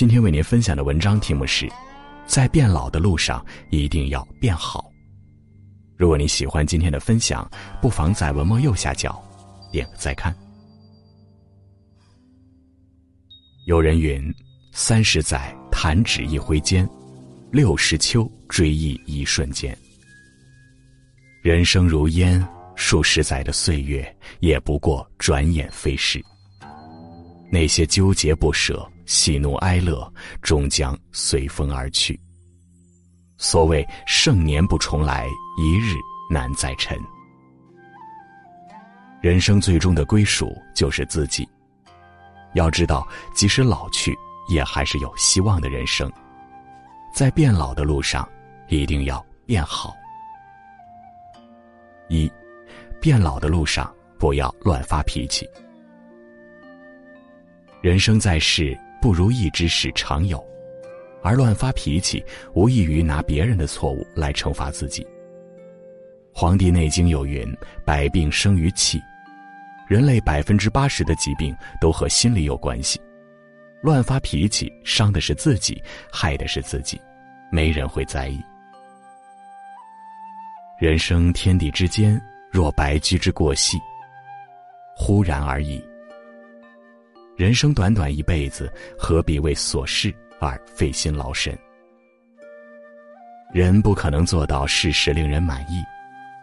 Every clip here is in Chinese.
今天为您分享的文章题目是：在变老的路上，一定要变好。如果你喜欢今天的分享，不妨在文末右下角点个再看。有人云：“三十载，弹指一挥间；六十秋，追忆一瞬间。”人生如烟，数十载的岁月，也不过转眼飞逝。那些纠结不舍、喜怒哀乐，终将随风而去。所谓盛年不重来，一日难再晨。人生最终的归属就是自己。要知道，即使老去，也还是有希望的人生。在变老的路上，一定要变好。一，变老的路上不要乱发脾气。人生在世，不如意之事常有，而乱发脾气，无异于拿别人的错误来惩罚自己。《黄帝内经》有云：“百病生于气。”人类百分之八十的疾病都和心理有关系。乱发脾气，伤的是自己，害的是自己，没人会在意。人生天地之间，若白驹之过隙，忽然而已。人生短短一辈子，何必为琐事而费心劳神？人不可能做到事事令人满意，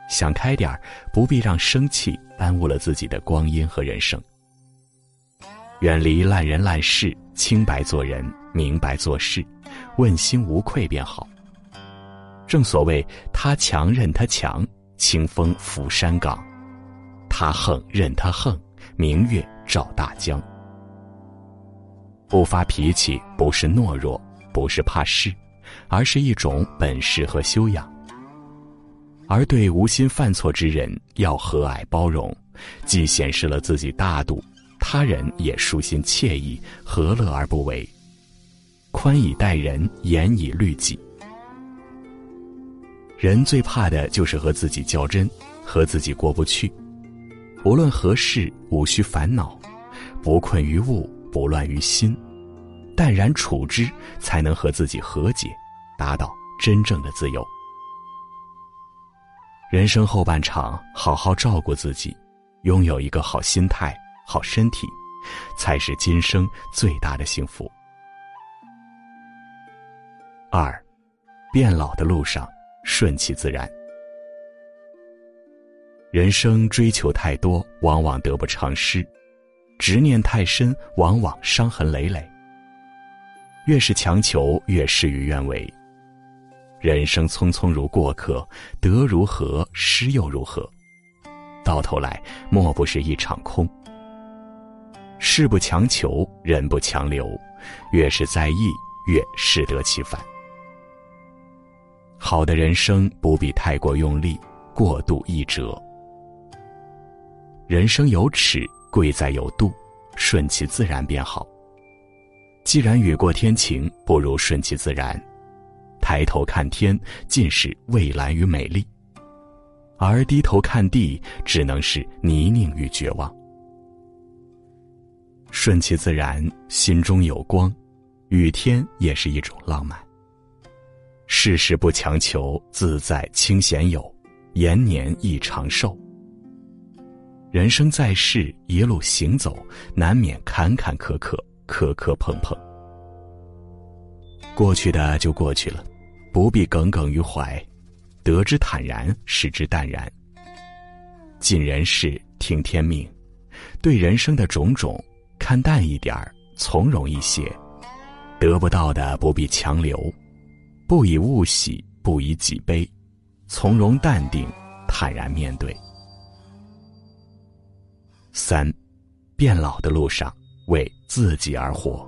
想开点儿，不必让生气耽误了自己的光阴和人生。远离烂人烂事，清白做人，明白做事，问心无愧便好。正所谓，他强任他强，清风拂山岗；他横任他横，明月照大江。不发脾气不是懦弱，不是怕事，而是一种本事和修养。而对无心犯错之人，要和蔼包容，既显示了自己大度，他人也舒心惬意，何乐而不为？宽以待人，严以律己。人最怕的就是和自己较真，和自己过不去。无论何事，无需烦恼，不困于物。不乱于心，淡然处之，才能和自己和解，达到真正的自由。人生后半场，好好照顾自己，拥有一个好心态、好身体，才是今生最大的幸福。二，变老的路上，顺其自然。人生追求太多，往往得不偿失。执念太深，往往伤痕累累。越是强求，越事与愿违。人生匆匆如过客，得如何，失又如何？到头来，莫不是一场空。事不强求，人不强留，越是在意，越适得其反。好的人生不必太过用力，过度易折。人生有尺。贵在有度，顺其自然便好。既然雨过天晴，不如顺其自然。抬头看天，尽是蔚蓝与美丽；而低头看地，只能是泥泞与绝望。顺其自然，心中有光，雨天也是一种浪漫。世事不强求，自在清闲有，延年益长寿。人生在世，一路行走，难免坎坎坷坷、磕磕碰碰。过去的就过去了，不必耿耿于怀，得之坦然，失之淡然。尽人事，听天命，对人生的种种看淡一点儿，从容一些。得不到的不必强留，不以物喜，不以己悲，从容淡定，坦然面对。三，变老的路上，为自己而活。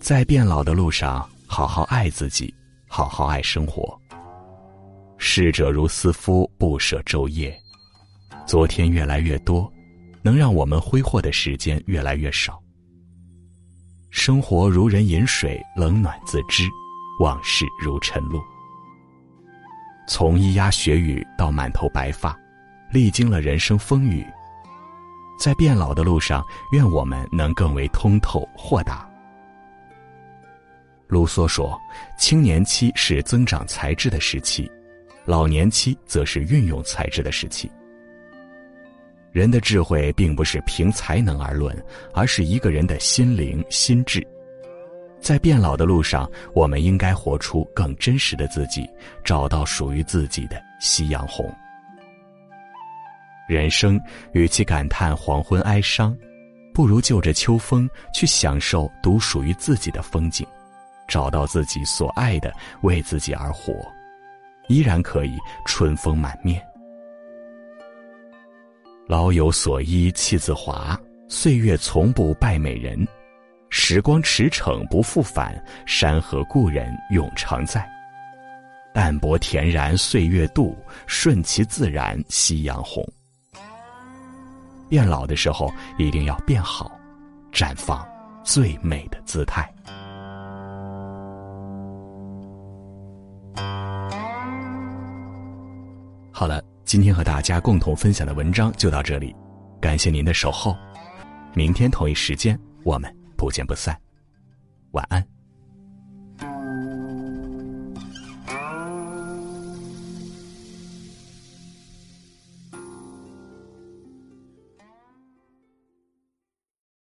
在变老的路上，好好爱自己，好好爱生活。逝者如斯夫，不舍昼夜。昨天越来越多，能让我们挥霍的时间越来越少。生活如人饮水，冷暖自知；往事如晨露，从咿呀学语到满头白发。历经了人生风雨，在变老的路上，愿我们能更为通透豁达。卢梭说：“青年期是增长才智的时期，老年期则是运用才智的时期。人的智慧并不是凭才能而论，而是一个人的心灵心智。在变老的路上，我们应该活出更真实的自己，找到属于自己的夕阳红。人生与其感叹黄昏哀伤，不如就着秋风去享受独属于自己的风景。”找到自己所爱的，为自己而活，依然可以春风满面。老有所依气自华，岁月从不败美人。时光驰骋不复返，山河故人永常在。淡泊恬然岁月度，顺其自然夕阳红。变老的时候，一定要变好，绽放最美的姿态。好了，今天和大家共同分享的文章就到这里，感谢您的守候，明天同一时间我们不见不散，晚安。